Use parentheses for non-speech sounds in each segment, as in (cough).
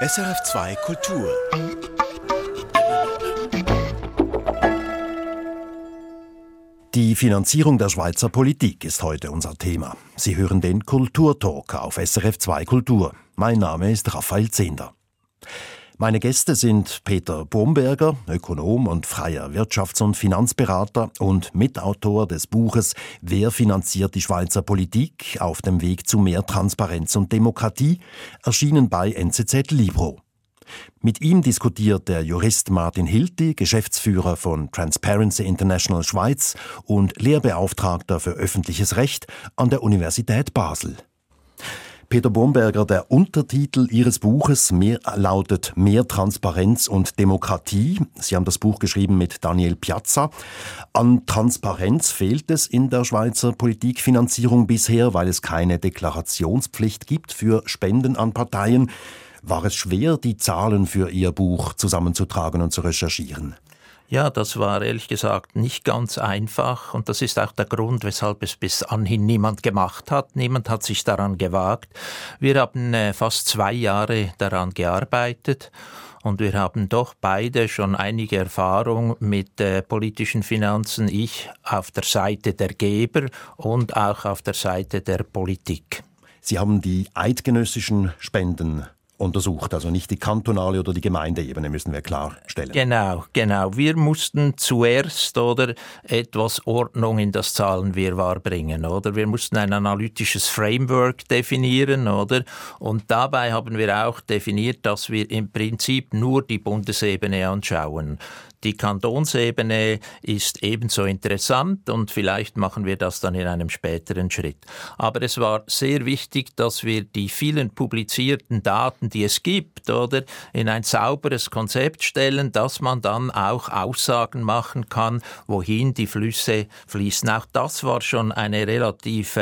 SRF2 Kultur. Die Finanzierung der Schweizer Politik ist heute unser Thema. Sie hören den Kulturtalk auf SRF2 Kultur. Mein Name ist Raphael Zehnder. Meine Gäste sind Peter Bomberger, Ökonom und freier Wirtschafts- und Finanzberater und Mitautor des Buches Wer finanziert die Schweizer Politik auf dem Weg zu mehr Transparenz und Demokratie, erschienen bei NZZ Libro. Mit ihm diskutiert der Jurist Martin Hilti, Geschäftsführer von Transparency International Schweiz und Lehrbeauftragter für öffentliches Recht an der Universität Basel. Peter Bomberger, der Untertitel Ihres Buches mehr, lautet Mehr Transparenz und Demokratie. Sie haben das Buch geschrieben mit Daniel Piazza. An Transparenz fehlt es in der Schweizer Politikfinanzierung bisher, weil es keine Deklarationspflicht gibt für Spenden an Parteien. War es schwer, die Zahlen für Ihr Buch zusammenzutragen und zu recherchieren? Ja, das war ehrlich gesagt nicht ganz einfach und das ist auch der Grund, weshalb es bis anhin niemand gemacht hat. Niemand hat sich daran gewagt. Wir haben äh, fast zwei Jahre daran gearbeitet und wir haben doch beide schon einige Erfahrung mit äh, politischen Finanzen. Ich auf der Seite der Geber und auch auf der Seite der Politik. Sie haben die eidgenössischen Spenden untersucht, also nicht die kantonale oder die Gemeindeebene, müssen wir klarstellen. Genau, genau. Wir mussten zuerst oder etwas Ordnung in das Zahlenwirrwarr bringen, oder? Wir mussten ein analytisches Framework definieren, oder? Und dabei haben wir auch definiert, dass wir im Prinzip nur die Bundesebene anschauen. Die Kantonsebene ist ebenso interessant und vielleicht machen wir das dann in einem späteren Schritt. Aber es war sehr wichtig, dass wir die vielen publizierten Daten, die es gibt, oder in ein sauberes Konzept stellen, dass man dann auch Aussagen machen kann, wohin die Flüsse fließen. Auch das war schon eine relativ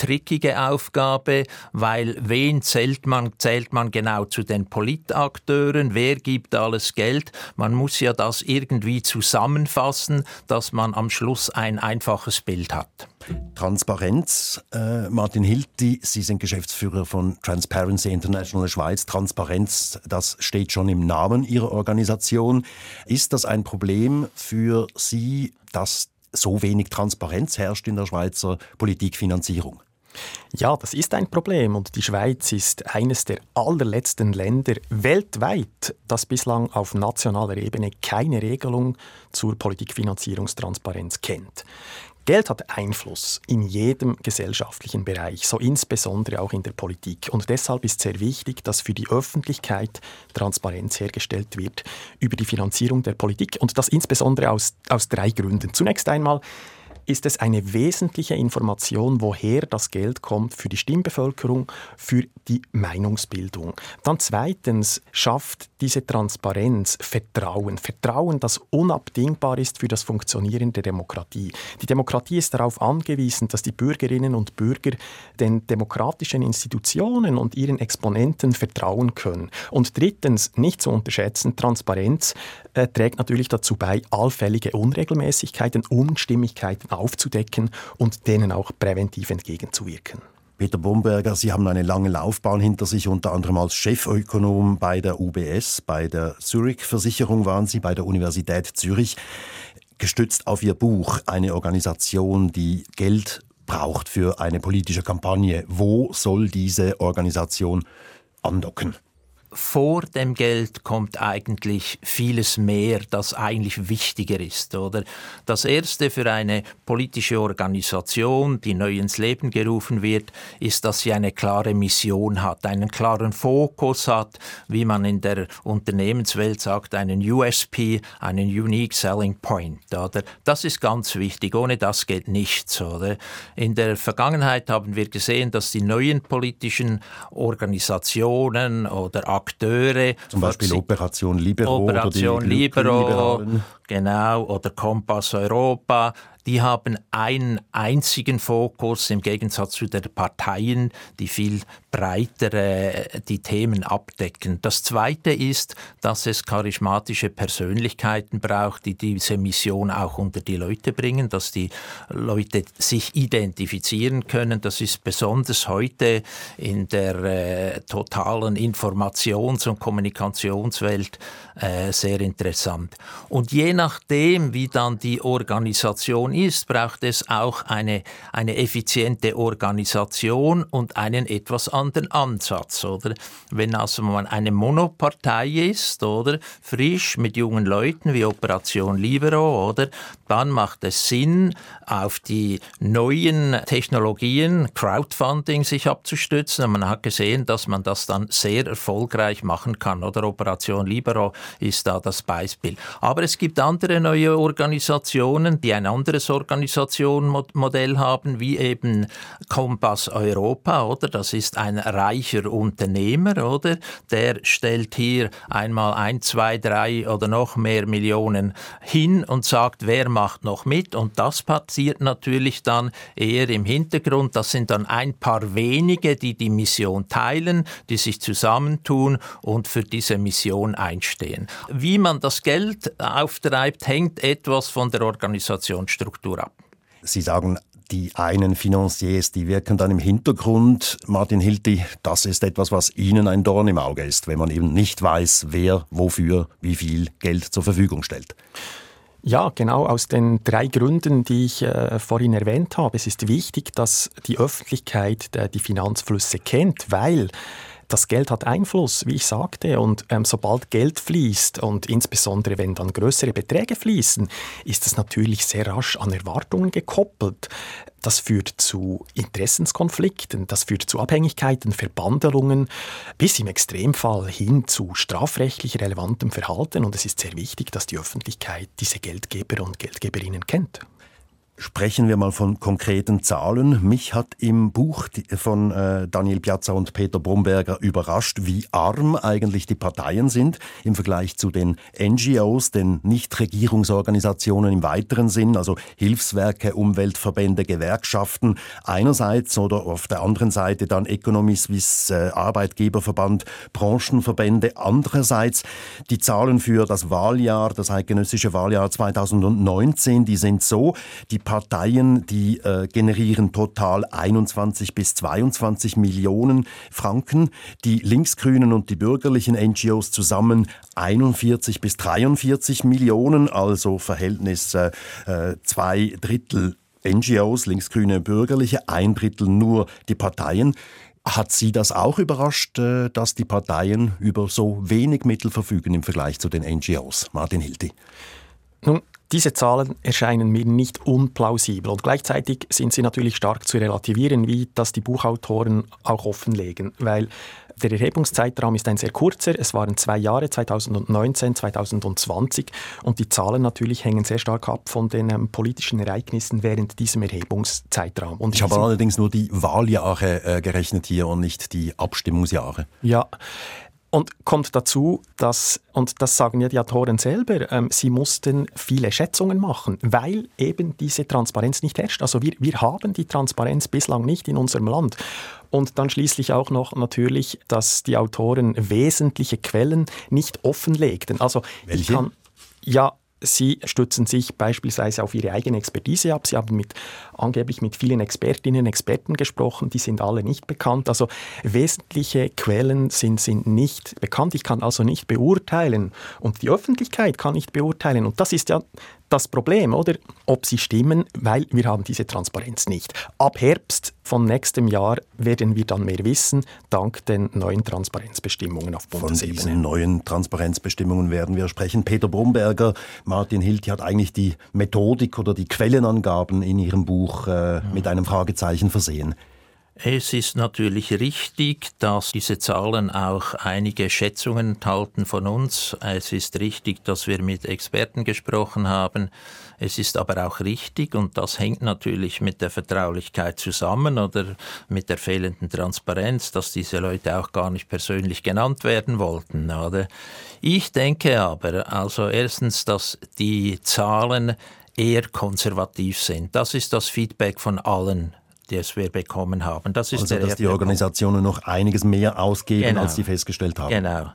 trickige Aufgabe, weil wen zählt man, zählt man genau zu den Politakteuren, wer gibt alles Geld? Man muss ja das irgendwie zusammenfassen, dass man am Schluss ein einfaches Bild hat. Transparenz. Äh, Martin Hilti, Sie sind Geschäftsführer von Transparency International Schweiz. Transparenz, das steht schon im Namen Ihrer Organisation. Ist das ein Problem für Sie, dass so wenig Transparenz herrscht in der Schweizer Politikfinanzierung? Ja, das ist ein Problem und die Schweiz ist eines der allerletzten Länder weltweit, das bislang auf nationaler Ebene keine Regelung zur Politikfinanzierungstransparenz kennt. Geld hat Einfluss in jedem gesellschaftlichen Bereich, so insbesondere auch in der Politik. Und deshalb ist sehr wichtig, dass für die Öffentlichkeit Transparenz hergestellt wird über die Finanzierung der Politik. Und das insbesondere aus, aus drei Gründen. Zunächst einmal ist es eine wesentliche Information, woher das Geld kommt für die Stimmbevölkerung, für die Meinungsbildung. Dann zweitens schafft diese Transparenz Vertrauen. Vertrauen, das unabdingbar ist für das Funktionieren der Demokratie. Die Demokratie ist darauf angewiesen, dass die Bürgerinnen und Bürger den demokratischen Institutionen und ihren Exponenten vertrauen können. Und drittens, nicht zu unterschätzen, Transparenz äh, trägt natürlich dazu bei, allfällige Unregelmäßigkeiten, Unstimmigkeiten aufzudecken und denen auch präventiv entgegenzuwirken. Peter Bomberger, Sie haben eine lange Laufbahn hinter sich, unter anderem als Chefökonom bei der UBS, bei der Zurich-Versicherung waren Sie, bei der Universität Zürich. Gestützt auf Ihr Buch, eine Organisation, die Geld braucht für eine politische Kampagne. Wo soll diese Organisation andocken? Vor dem Geld kommt eigentlich vieles mehr, das eigentlich wichtiger ist, oder? Das erste für eine politische Organisation, die neu ins Leben gerufen wird, ist, dass sie eine klare Mission hat, einen klaren Fokus hat, wie man in der Unternehmenswelt sagt, einen USP, einen Unique Selling Point, oder? Das ist ganz wichtig. Ohne das geht nichts, oder? In der Vergangenheit haben wir gesehen, dass die neuen politischen Organisationen oder Akteure. Zum Beispiel Operation Libero. Operation oder die Libero, genau, oder Kompass Europa. Die haben einen einzigen Fokus im Gegensatz zu den Parteien, die viel breiter äh, die Themen abdecken. Das Zweite ist, dass es charismatische Persönlichkeiten braucht, die diese Mission auch unter die Leute bringen, dass die Leute sich identifizieren können. Das ist besonders heute in der äh, totalen Informations- und Kommunikationswelt äh, sehr interessant. Und je nachdem, wie dann die Organisation ist, braucht es auch eine, eine effiziente Organisation und einen etwas anderen Ansatz, oder? Wenn also man eine Monopartei ist, oder? Frisch mit jungen Leuten wie Operation Libero, oder? Dann macht es Sinn, auf die neuen Technologien, Crowdfunding sich abzustützen. Und man hat gesehen, dass man das dann sehr erfolgreich machen kann, oder? Operation Libero ist da das Beispiel. Aber es gibt andere neue Organisationen, die ein anderes Organisationsmodell haben, wie eben Kompass Europa, oder? Das ist ein reicher Unternehmer, oder? Der stellt hier einmal ein, zwei, drei oder noch mehr Millionen hin und sagt, wer macht noch mit? Und das passiert natürlich dann eher im Hintergrund. Das sind dann ein paar wenige, die die Mission teilen, die sich zusammentun und für diese Mission einstehen. Wie man das Geld auftreibt, hängt etwas von der Organisationsstruktur ab. Sie sagen, die einen Financiers, die wirken dann im Hintergrund. Martin Hilti, das ist etwas, was Ihnen ein Dorn im Auge ist, wenn man eben nicht weiß, wer wofür wie viel Geld zur Verfügung stellt. Ja, genau aus den drei Gründen, die ich äh, vorhin erwähnt habe. Es ist wichtig, dass die Öffentlichkeit äh, die Finanzflüsse kennt, weil das Geld hat Einfluss, wie ich sagte, und ähm, sobald Geld fließt und insbesondere wenn dann größere Beträge fließen, ist es natürlich sehr rasch an Erwartungen gekoppelt. Das führt zu Interessenskonflikten, das führt zu Abhängigkeiten, Verbandelungen, bis im Extremfall hin zu strafrechtlich relevantem Verhalten. Und es ist sehr wichtig, dass die Öffentlichkeit diese Geldgeber und Geldgeberinnen kennt. Sprechen wir mal von konkreten Zahlen. Mich hat im Buch von äh, Daniel Piazza und Peter Bromberger überrascht, wie arm eigentlich die Parteien sind im Vergleich zu den NGOs, den Nichtregierungsorganisationen im weiteren Sinn, also Hilfswerke, Umweltverbände, Gewerkschaften einerseits oder auf der anderen Seite dann Economy Suisse, äh, Arbeitgeberverband, Branchenverbände andererseits. Die Zahlen für das Wahljahr, das eidgenössische Wahljahr 2019, die sind so, die Parteien, die äh, generieren total 21 bis 22 Millionen Franken. Die Linksgrünen und die bürgerlichen NGOs zusammen 41 bis 43 Millionen, also Verhältnis äh, äh, zwei Drittel NGOs, linksgrüne, bürgerliche, ein Drittel nur die Parteien. Hat Sie das auch überrascht, äh, dass die Parteien über so wenig Mittel verfügen im Vergleich zu den NGOs? Martin Hilti. Nun, diese Zahlen erscheinen mir nicht unplausibel und gleichzeitig sind sie natürlich stark zu relativieren, wie das die Buchautoren auch offenlegen, weil der Erhebungszeitraum ist ein sehr kurzer. Es waren zwei Jahre, 2019, 2020. Und die Zahlen natürlich hängen sehr stark ab von den ähm, politischen Ereignissen während diesem Erhebungszeitraum. Und ich habe allerdings nur die Wahljahre äh, gerechnet hier und nicht die Abstimmungsjahre. Ja, und kommt dazu, dass, und das sagen ja die Autoren selber, ähm, sie mussten viele Schätzungen machen, weil eben diese Transparenz nicht herrscht. Also wir, wir haben die Transparenz bislang nicht in unserem Land. Und dann schließlich auch noch natürlich, dass die Autoren wesentliche Quellen nicht offenlegten. Also Welche? ich kann ja Sie stützen sich beispielsweise auf Ihre eigene Expertise ab. Sie haben mit, angeblich mit vielen Expertinnen und Experten gesprochen, die sind alle nicht bekannt. Also wesentliche Quellen sind, sind nicht bekannt. Ich kann also nicht beurteilen und die Öffentlichkeit kann nicht beurteilen. Und das ist ja das Problem, oder? Ob sie stimmen, weil wir haben diese Transparenz nicht. Ab Herbst von nächstem Jahr werden wir dann mehr wissen, dank den neuen Transparenzbestimmungen auf Bundesebene. Von diesen neuen Transparenzbestimmungen werden wir sprechen. Peter Brumberger, Martin Hilti hat eigentlich die Methodik oder die Quellenangaben in ihrem Buch äh, mit einem Fragezeichen versehen. Es ist natürlich richtig, dass diese Zahlen auch einige Schätzungen enthalten von uns. Es ist richtig, dass wir mit Experten gesprochen haben. Es ist aber auch richtig, und das hängt natürlich mit der Vertraulichkeit zusammen oder mit der fehlenden Transparenz, dass diese Leute auch gar nicht persönlich genannt werden wollten. Oder? Ich denke aber, also erstens, dass die Zahlen eher konservativ sind. Das ist das Feedback von allen das wir bekommen haben. Das ist also, dass die Organisationen noch einiges mehr ausgeben, genau. als sie festgestellt haben. Genau.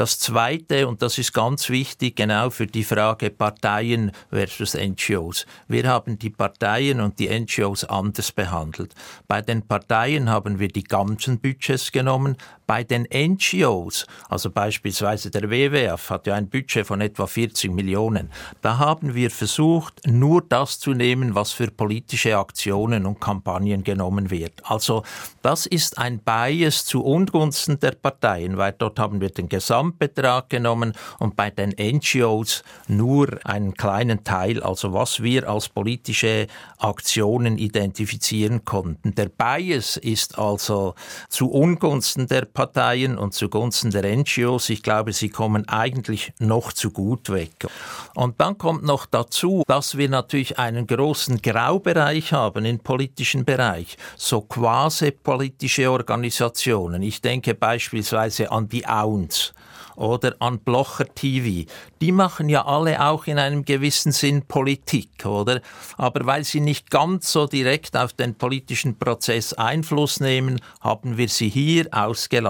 Das Zweite, und das ist ganz wichtig, genau für die Frage Parteien versus NGOs. Wir haben die Parteien und die NGOs anders behandelt. Bei den Parteien haben wir die ganzen Budgets genommen, bei den NGOs, also beispielsweise der WWF hat ja ein Budget von etwa 40 Millionen, da haben wir versucht, nur das zu nehmen, was für politische Aktionen und Kampagnen genommen wird. Also das ist ein Bias zu Ungunsten der Parteien, weil dort haben wir den Gesamtbetrag genommen und bei den NGOs nur einen kleinen Teil, also was wir als politische Aktionen identifizieren konnten. Der Bias ist also zu Ungunsten der Parteien Parteien und zugunsten der NGOs. Ich glaube, sie kommen eigentlich noch zu gut weg. Und dann kommt noch dazu, dass wir natürlich einen großen Graubereich haben im politischen Bereich, so quasi politische Organisationen. Ich denke beispielsweise an die AUNS oder an Blocher TV. Die machen ja alle auch in einem gewissen Sinn Politik, oder? Aber weil sie nicht ganz so direkt auf den politischen Prozess Einfluss nehmen, haben wir sie hier ausgelassen.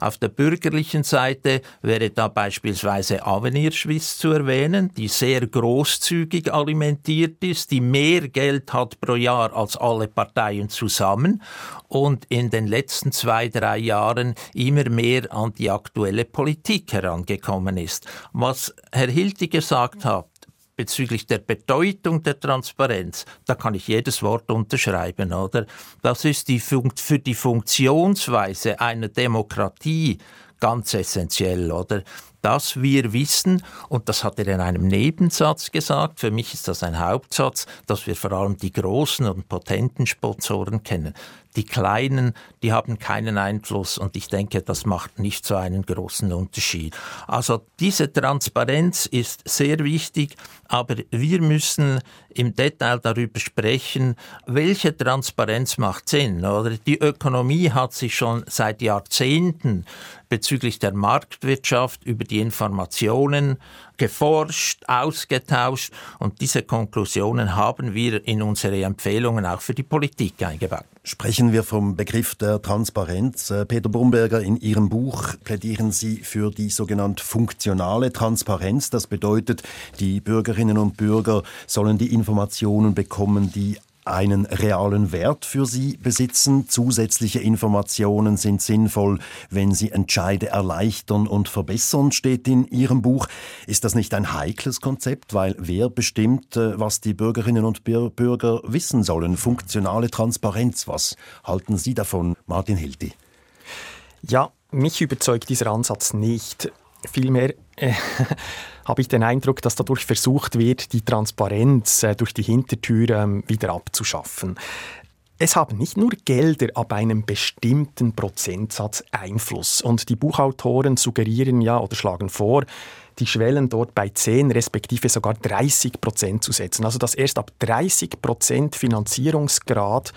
Auf der bürgerlichen Seite wäre da beispielsweise Avenir Suisse zu erwähnen, die sehr großzügig alimentiert ist, die mehr Geld hat pro Jahr als alle Parteien zusammen und in den letzten zwei, drei Jahren immer mehr an die aktuelle Politik herangekommen ist. Was Herr Hilti gesagt hat, bezüglich der Bedeutung der Transparenz, da kann ich jedes Wort unterschreiben, oder? Das ist die für die Funktionsweise einer Demokratie ganz essentiell, oder? Dass wir wissen, und das hat er in einem Nebensatz gesagt, für mich ist das ein Hauptsatz, dass wir vor allem die großen und potenten Sponsoren kennen. Die Kleinen, die haben keinen Einfluss und ich denke, das macht nicht so einen großen Unterschied. Also diese Transparenz ist sehr wichtig, aber wir müssen im Detail darüber sprechen, welche Transparenz macht Sinn. Oder die Ökonomie hat sich schon seit Jahrzehnten bezüglich der Marktwirtschaft über die Informationen geforscht, ausgetauscht und diese Konklusionen haben wir in unsere Empfehlungen auch für die Politik eingebaut. Sprechen wir vom Begriff der Transparenz. Äh, Peter Brumberger, in Ihrem Buch plädieren Sie für die sogenannte funktionale Transparenz. Das bedeutet, die Bürgerinnen und Bürger sollen die Informationen bekommen, die einen realen Wert für sie besitzen. Zusätzliche Informationen sind sinnvoll, wenn sie Entscheide erleichtern und verbessern, steht in Ihrem Buch. Ist das nicht ein heikles Konzept, weil wer bestimmt, äh, was die Bürgerinnen und Bürger wissen sollen? Funktionale Transparenz, was halten Sie davon, Martin Hilti? Ja, mich überzeugt dieser Ansatz nicht. Vielmehr äh, (laughs) habe ich den Eindruck, dass dadurch versucht wird, die Transparenz äh, durch die Hintertür ähm, wieder abzuschaffen. Es haben nicht nur Gelder ab einem bestimmten Prozentsatz Einfluss. Und die Buchautoren suggerieren ja oder schlagen vor, die Schwellen dort bei 10 respektive sogar 30 Prozent zu setzen. Also dass erst ab 30 Prozent Finanzierungsgrad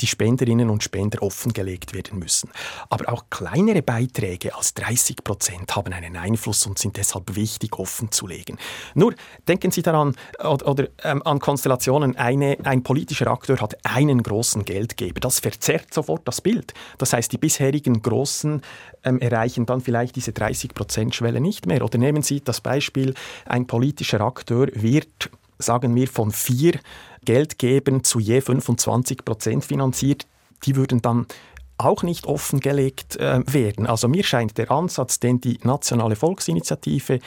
die Spenderinnen und Spender offengelegt werden müssen. Aber auch kleinere Beiträge als 30 Prozent haben einen Einfluss und sind deshalb wichtig offenzulegen. Nur denken Sie daran oder, oder ähm, an Konstellationen, eine, ein politischer Akteur hat einen großen Geldgeber. Das verzerrt sofort das Bild. Das heißt, die bisherigen Großen ähm, erreichen dann vielleicht diese 30 Prozent Schwelle nicht mehr. Oder nehmen Sie das Beispiel, ein politischer Akteur wird sagen wir, von vier Geldgebern zu je 25 Prozent finanziert, die würden dann auch nicht offengelegt äh, werden. Also mir scheint der Ansatz, den die Nationale Volksinitiative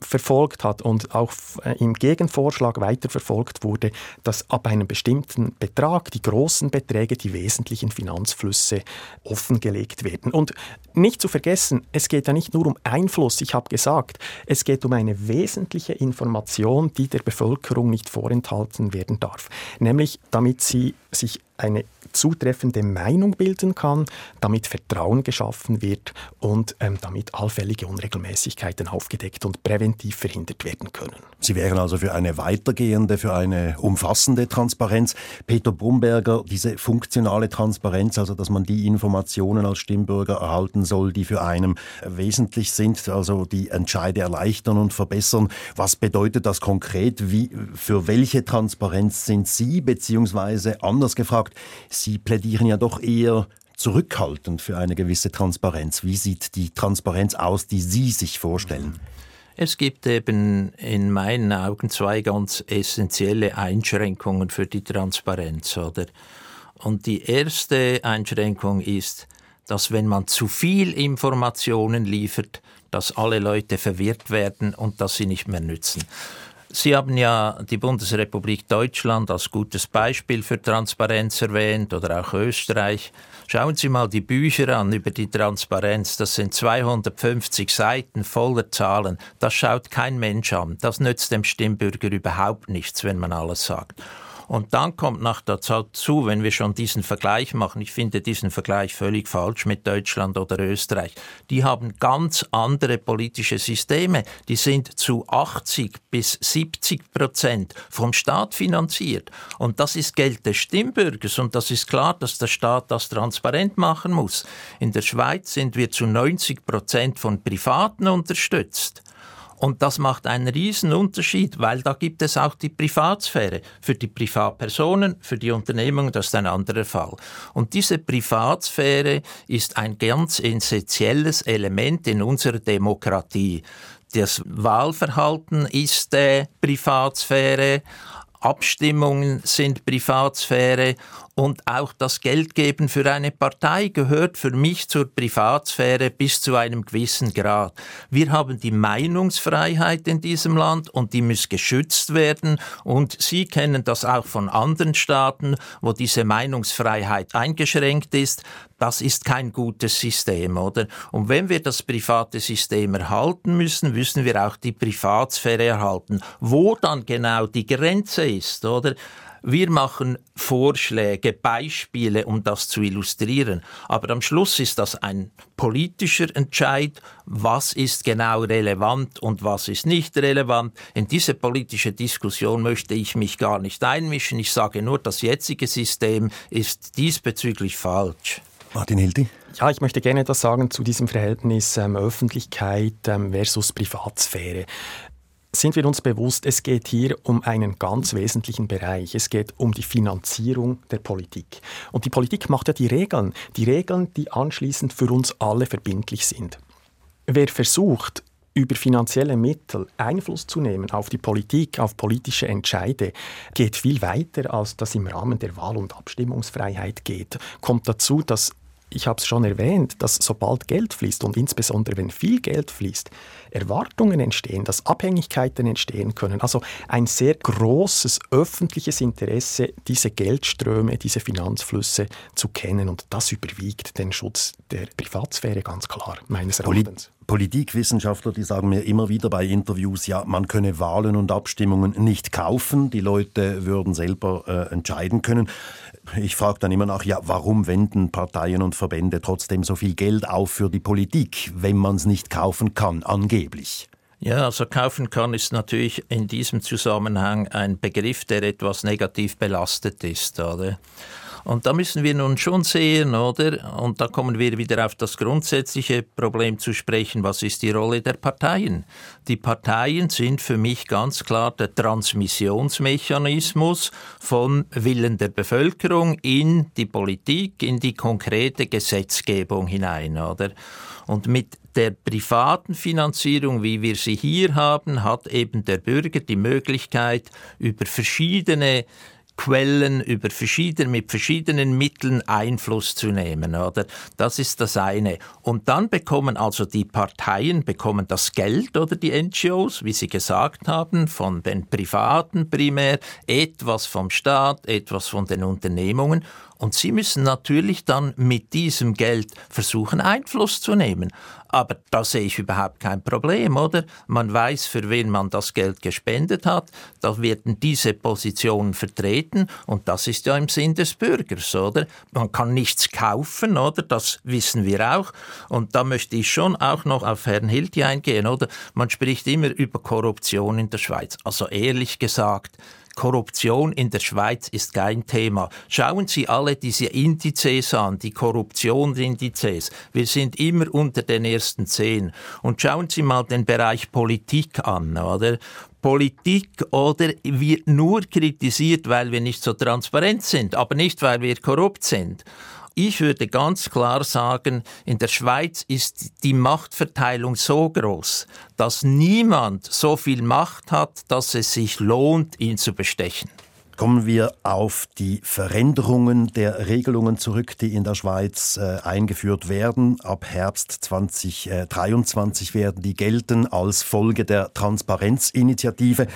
verfolgt hat und auch äh, im Gegenvorschlag weiterverfolgt wurde, dass ab einem bestimmten Betrag die großen Beträge, die wesentlichen Finanzflüsse offengelegt werden. Und nicht zu vergessen, es geht ja nicht nur um Einfluss, ich habe gesagt, es geht um eine wesentliche Information, die der Bevölkerung nicht vorenthalten werden darf, nämlich damit sie sich eine zutreffende Meinung bilden kann, damit Vertrauen geschaffen wird und ähm, damit allfällige Unregelmäßigkeiten aufgedeckt und präventiv verhindert werden können. Sie wären also für eine weitergehende, für eine umfassende Transparenz. Peter Brumberger, diese funktionale Transparenz, also dass man die Informationen als Stimmbürger erhalten soll, die für einen wesentlich sind, also die Entscheide erleichtern und verbessern. Was bedeutet das konkret? Wie, für welche Transparenz sind Sie, beziehungsweise anders gefragt, Sie plädieren ja doch eher zurückhaltend für eine gewisse Transparenz. Wie sieht die Transparenz aus, die Sie sich vorstellen? Es gibt eben in meinen Augen zwei ganz essentielle Einschränkungen für die Transparenz, oder? Und die erste Einschränkung ist, dass wenn man zu viel Informationen liefert, dass alle Leute verwirrt werden und dass sie nicht mehr nützen. Sie haben ja die Bundesrepublik Deutschland als gutes Beispiel für Transparenz erwähnt oder auch Österreich. Schauen Sie mal die Bücher an über die Transparenz. Das sind 250 Seiten voller Zahlen. Das schaut kein Mensch an. Das nützt dem Stimmbürger überhaupt nichts, wenn man alles sagt. Und dann kommt noch dazu, wenn wir schon diesen Vergleich machen, ich finde diesen Vergleich völlig falsch mit Deutschland oder Österreich, die haben ganz andere politische Systeme. Die sind zu 80 bis 70 Prozent vom Staat finanziert. Und das ist Geld des Stimmbürgers. Und das ist klar, dass der Staat das transparent machen muss. In der Schweiz sind wir zu 90 Prozent von Privaten unterstützt. Und das macht einen riesen Unterschied, weil da gibt es auch die Privatsphäre. Für die Privatpersonen, für die Unternehmungen, das ist ein anderer Fall. Und diese Privatsphäre ist ein ganz essentielles Element in unserer Demokratie. Das Wahlverhalten ist äh, Privatsphäre, Abstimmungen sind Privatsphäre und auch das Geldgeben für eine Partei gehört für mich zur Privatsphäre bis zu einem gewissen Grad. Wir haben die Meinungsfreiheit in diesem Land und die muss geschützt werden. Und Sie kennen das auch von anderen Staaten, wo diese Meinungsfreiheit eingeschränkt ist. Das ist kein gutes System, oder? Und wenn wir das private System erhalten müssen, müssen wir auch die Privatsphäre erhalten. Wo dann genau die Grenze ist, oder? Wir machen Vorschläge, Beispiele, um das zu illustrieren. Aber am Schluss ist das ein politischer Entscheid, was ist genau relevant und was ist nicht relevant. In diese politische Diskussion möchte ich mich gar nicht einmischen. Ich sage nur, das jetzige System ist diesbezüglich falsch. Martin Hildi? Ja, ich möchte gerne etwas sagen zu diesem Verhältnis ähm, Öffentlichkeit ähm, versus Privatsphäre sind wir uns bewusst, es geht hier um einen ganz wesentlichen Bereich. Es geht um die Finanzierung der Politik. Und die Politik macht ja die Regeln, die Regeln, die anschließend für uns alle verbindlich sind. Wer versucht, über finanzielle Mittel Einfluss zu nehmen auf die Politik, auf politische Entscheide, geht viel weiter, als das im Rahmen der Wahl- und Abstimmungsfreiheit geht. Kommt dazu, dass ich habe es schon erwähnt, dass sobald Geld fließt und insbesondere wenn viel Geld fließt, Erwartungen entstehen, dass Abhängigkeiten entstehen können. Also ein sehr großes öffentliches Interesse, diese Geldströme, diese Finanzflüsse zu kennen. Und das überwiegt den Schutz der Privatsphäre ganz klar, meines Erachtens. Politikwissenschaftler, die sagen mir immer wieder bei Interviews, ja, man könne Wahlen und Abstimmungen nicht kaufen, die Leute würden selber äh, entscheiden können. Ich frage dann immer nach, ja, warum wenden Parteien und Verbände trotzdem so viel Geld auf für die Politik, wenn man es nicht kaufen kann, angeblich? Ja, also kaufen kann ist natürlich in diesem Zusammenhang ein Begriff, der etwas negativ belastet ist, oder? Und da müssen wir nun schon sehen, oder? Und da kommen wir wieder auf das grundsätzliche Problem zu sprechen. Was ist die Rolle der Parteien? Die Parteien sind für mich ganz klar der Transmissionsmechanismus von Willen der Bevölkerung in die Politik, in die konkrete Gesetzgebung hinein, oder? Und mit der privaten Finanzierung, wie wir sie hier haben, hat eben der Bürger die Möglichkeit, über verschiedene Quellen über verschiedene, mit verschiedenen Mitteln Einfluss zu nehmen, oder? Das ist das eine. Und dann bekommen also die Parteien bekommen das Geld oder die NGOs, wie Sie gesagt haben, von den Privaten primär, etwas vom Staat, etwas von den Unternehmungen Und sie müssen natürlich dann mit diesem Geld versuchen, Einfluss zu nehmen. Aber da sehe ich überhaupt kein Problem, oder? Man weiß, für wen man das Geld gespendet hat. Da werden diese Positionen vertreten und das ist ja im Sinn des Bürgers, oder? Man kann nichts kaufen, oder? Das wissen wir auch. Und da möchte ich schon auch noch auf Herrn Hilti eingehen, oder? Man spricht immer über Korruption in der Schweiz. Also ehrlich gesagt, Korruption in der Schweiz ist kein Thema. Schauen Sie alle diese Indizes an, die Korruptionsindizes. Wir sind immer unter den ersten zehn. Und schauen Sie mal den Bereich Politik an, oder? Politik oder wird nur kritisiert, weil wir nicht so transparent sind, aber nicht, weil wir korrupt sind. Ich würde ganz klar sagen, in der Schweiz ist die Machtverteilung so groß, dass niemand so viel Macht hat, dass es sich lohnt, ihn zu bestechen. Kommen wir auf die Veränderungen der Regelungen zurück, die in der Schweiz äh, eingeführt werden. Ab Herbst 2023 werden die gelten als Folge der Transparenzinitiative.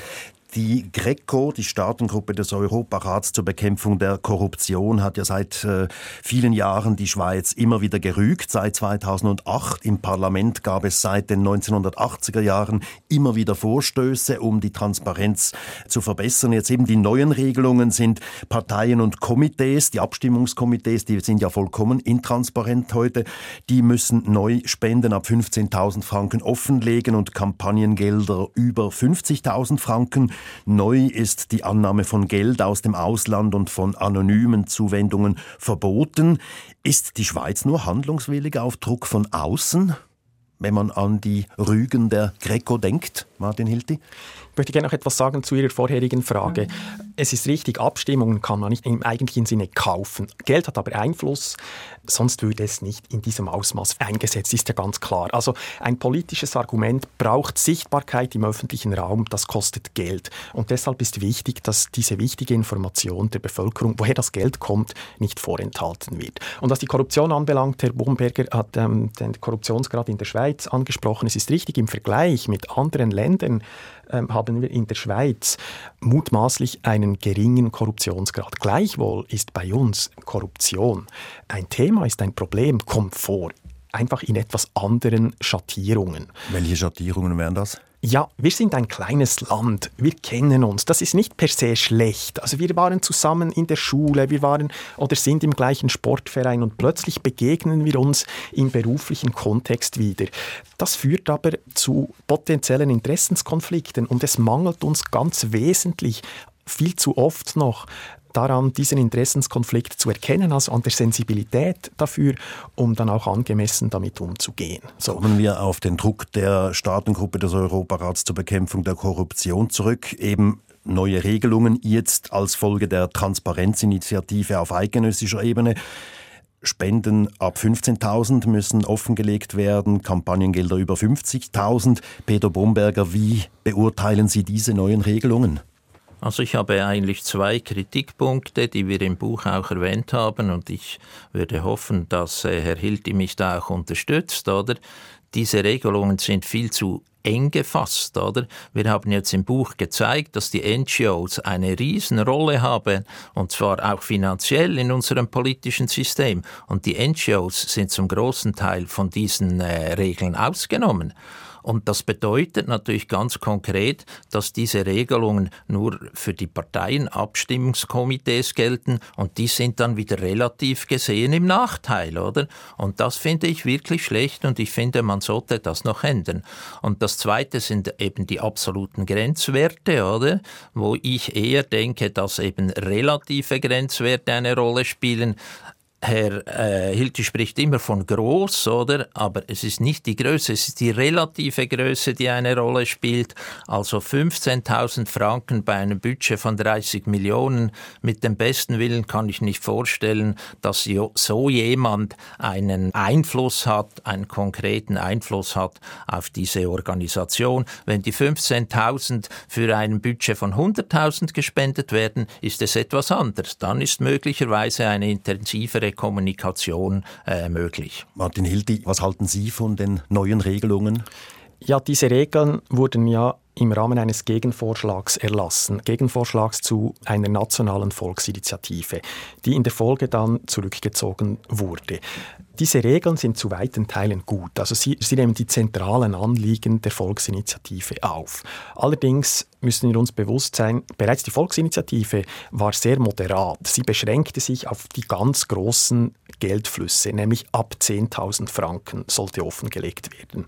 Die GRECO, die Staatengruppe des Europarats zur Bekämpfung der Korruption, hat ja seit äh, vielen Jahren die Schweiz immer wieder gerügt. Seit 2008 im Parlament gab es seit den 1980er Jahren immer wieder Vorstöße, um die Transparenz zu verbessern. Jetzt eben die neuen Regelungen sind Parteien und Komitees, die Abstimmungskomitees, die sind ja vollkommen intransparent heute. Die müssen neu Spenden ab 15.000 Franken offenlegen und Kampagnengelder über 50.000 Franken. Neu ist die Annahme von Geld aus dem Ausland und von anonymen Zuwendungen verboten. Ist die Schweiz nur handlungswillig auf Druck von außen? wenn man an die Rügen der Greco denkt, Martin Hilti? Ich möchte gerne noch etwas sagen zu Ihrer vorherigen Frage. Es ist richtig, Abstimmungen kann man nicht im eigentlichen Sinne kaufen. Geld hat aber Einfluss, sonst würde es nicht in diesem Ausmaß eingesetzt, ist ja ganz klar. Also ein politisches Argument braucht Sichtbarkeit im öffentlichen Raum, das kostet Geld. Und deshalb ist wichtig, dass diese wichtige Information der Bevölkerung, woher das Geld kommt, nicht vorenthalten wird. Und was die Korruption anbelangt, Herr Bomberger hat ähm, den Korruptionsgrad in der Schweiz angesprochen. Es ist richtig, im Vergleich mit anderen Ländern ähm, haben wir in der Schweiz mutmaßlich einen geringen Korruptionsgrad. Gleichwohl ist bei uns Korruption ein Thema, ist ein Problem, kommt vor. Einfach in etwas anderen Schattierungen. Welche Schattierungen wären das? Ja, wir sind ein kleines Land, wir kennen uns. Das ist nicht per se schlecht. Also wir waren zusammen in der Schule, wir waren oder sind im gleichen Sportverein und plötzlich begegnen wir uns im beruflichen Kontext wieder. Das führt aber zu potenziellen Interessenskonflikten und es mangelt uns ganz wesentlich viel zu oft noch daran, diesen Interessenskonflikt zu erkennen, also an der Sensibilität dafür, um dann auch angemessen damit umzugehen. So. Kommen wir auf den Druck der Staatengruppe des Europarats zur Bekämpfung der Korruption zurück. Eben neue Regelungen jetzt als Folge der Transparenzinitiative auf eidgenössischer Ebene. Spenden ab 15.000 müssen offengelegt werden, Kampagnengelder über 50.000. Peter Bomberger, wie beurteilen Sie diese neuen Regelungen? Also ich habe eigentlich zwei Kritikpunkte, die wir im Buch auch erwähnt haben und ich würde hoffen, dass äh, Herr Hilti mich da auch unterstützt, oder? Diese Regelungen sind viel zu eng gefasst, oder? Wir haben jetzt im Buch gezeigt, dass die NGOs eine Riesenrolle haben, und zwar auch finanziell in unserem politischen System. Und die NGOs sind zum großen Teil von diesen äh, Regeln ausgenommen. Und das bedeutet natürlich ganz konkret, dass diese Regelungen nur für die Parteienabstimmungskomitees gelten und die sind dann wieder relativ gesehen im Nachteil, oder? Und das finde ich wirklich schlecht und ich finde, man sollte das noch ändern. Und das Zweite sind eben die absoluten Grenzwerte, oder? Wo ich eher denke, dass eben relative Grenzwerte eine Rolle spielen. Herr äh, Hilti spricht immer von groß, oder? Aber es ist nicht die Größe, es ist die relative Größe, die eine Rolle spielt. Also 15.000 Franken bei einem Budget von 30 Millionen. Mit dem besten Willen kann ich nicht vorstellen, dass so jemand einen Einfluss hat, einen konkreten Einfluss hat auf diese Organisation. Wenn die 15.000 für ein Budget von 100.000 gespendet werden, ist es etwas anderes. Dann ist möglicherweise eine intensivere Kommunikation äh, möglich. Martin Hildi, was halten Sie von den neuen Regelungen? Ja, diese Regeln wurden ja im Rahmen eines Gegenvorschlags erlassen, Gegenvorschlags zu einer nationalen Volksinitiative, die in der Folge dann zurückgezogen wurde. Diese Regeln sind zu weiten Teilen gut. Also sie, sie nehmen die zentralen Anliegen der Volksinitiative auf. Allerdings müssen wir uns bewusst sein, bereits die Volksinitiative war sehr moderat. Sie beschränkte sich auf die ganz großen Geldflüsse, nämlich ab 10.000 Franken sollte offengelegt werden.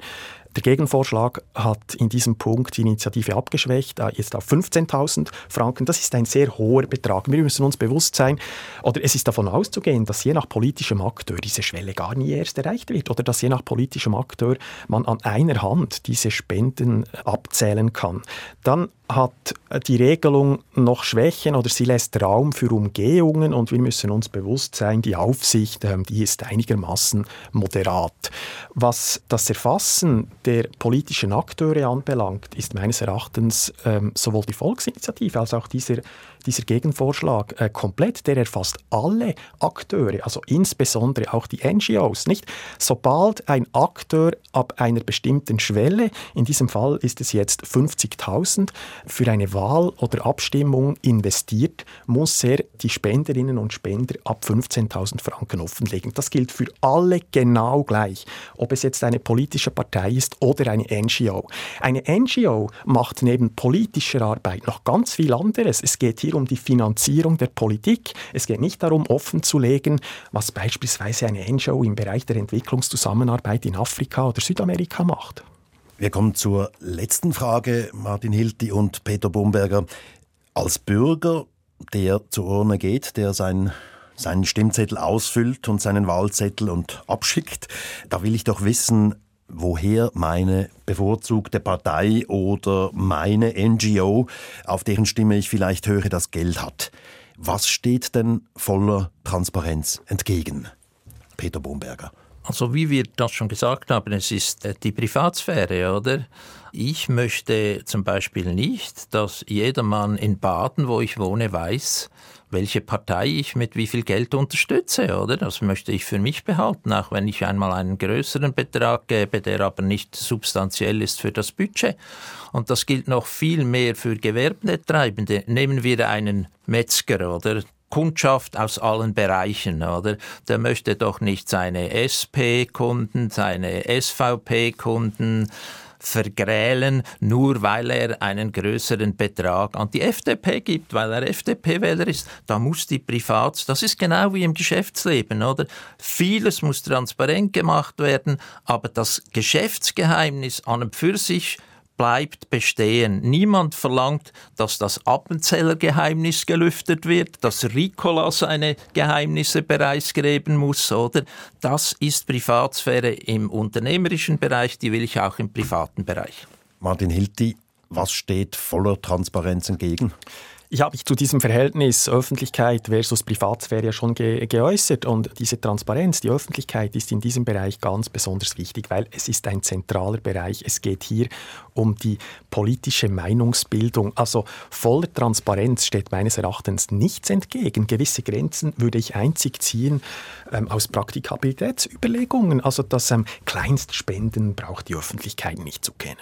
Der Gegenvorschlag hat in diesem Punkt die Initiative abgeschwächt, jetzt auf 15.000 Franken. Das ist ein sehr hoher Betrag. Wir müssen uns bewusst sein, oder es ist davon auszugehen, dass je nach politischem Akteur diese Schwelle gar nie erst erreicht wird oder dass je nach politischem Akteur man an einer Hand diese Spenden abzählen kann. Dann hat die Regelung noch Schwächen oder sie lässt Raum für Umgehungen und wir müssen uns bewusst sein, die Aufsicht, ähm, die ist einigermaßen moderat. Was das Erfassen der politischen Akteure anbelangt, ist meines Erachtens ähm, sowohl die Volksinitiative als auch dieser dieser Gegenvorschlag äh, komplett, der erfasst alle Akteure, also insbesondere auch die NGOs. Nicht? Sobald ein Akteur ab einer bestimmten Schwelle, in diesem Fall ist es jetzt 50.000, für eine Wahl oder Abstimmung investiert, muss er die Spenderinnen und Spender ab 15.000 Franken offenlegen. Das gilt für alle genau gleich, ob es jetzt eine politische Partei ist oder eine NGO. Eine NGO macht neben politischer Arbeit noch ganz viel anderes. Es geht hier um die Finanzierung der Politik. Es geht nicht darum, offenzulegen, was beispielsweise eine NGO im Bereich der Entwicklungszusammenarbeit in Afrika oder Südamerika macht. Wir kommen zur letzten Frage, Martin Hilti und Peter Bomberger. Als Bürger, der zur Urne geht, der sein seinen Stimmzettel ausfüllt und seinen Wahlzettel und abschickt. Da will ich doch wissen, woher meine bevorzugte Partei oder meine NGO, auf deren Stimme ich vielleicht höre, das Geld hat. Was steht denn voller Transparenz entgegen? Peter Bomberger. Also wie wir das schon gesagt haben, es ist äh, die Privatsphäre, oder? Ich möchte zum Beispiel nicht, dass jedermann in Baden, wo ich wohne, weiß, welche Partei ich mit wie viel Geld unterstütze, oder? Das möchte ich für mich behalten, auch wenn ich einmal einen größeren Betrag gebe, der aber nicht substanziell ist für das Budget. Und das gilt noch viel mehr für Gewerbetreibende. Nehmen wir einen Metzger, oder? Kundschaft aus allen Bereichen, oder? Der möchte doch nicht seine SP-Kunden, seine SVP-Kunden, vergrälen, nur weil er einen größeren Betrag an die FDP gibt, weil er FDP-Wähler ist. Da muss die Privat, das ist genau wie im Geschäftsleben, oder? Vieles muss transparent gemacht werden, aber das Geschäftsgeheimnis an und für sich bleibt bestehen. Niemand verlangt, dass das Appenzellergeheimnis gelüftet wird, dass Ricola seine Geheimnisse preisgeben muss, oder? Das ist Privatsphäre im unternehmerischen Bereich, die will ich auch im privaten Bereich. Martin Hilti, was steht voller Transparenz entgegen? Ich habe mich zu diesem Verhältnis Öffentlichkeit versus Privatsphäre ja schon ge geäußert und diese Transparenz, die Öffentlichkeit ist in diesem Bereich ganz besonders wichtig, weil es ist ein zentraler Bereich. Es geht hier um die politische Meinungsbildung. Also voller Transparenz steht meines Erachtens nichts entgegen. Gewisse Grenzen würde ich einzig ziehen ähm, aus Praktikabilitätsüberlegungen. Also das ähm, Kleinstspenden braucht die Öffentlichkeit nicht zu kennen.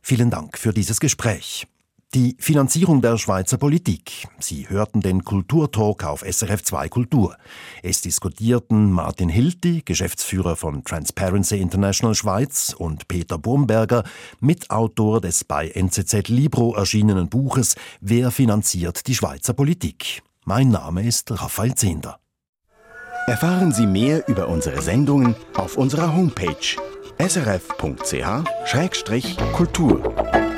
Vielen Dank für dieses Gespräch. Die Finanzierung der Schweizer Politik. Sie hörten den Kulturtalk auf SRF 2 Kultur. Es diskutierten Martin Hilti, Geschäftsführer von Transparency International Schweiz, und Peter Brumberger, Mitautor des bei NZZ Libro erschienenen Buches Wer finanziert die Schweizer Politik? Mein Name ist Raphael Zehnder. Erfahren Sie mehr über unsere Sendungen auf unserer Homepage srf.ch-kultur.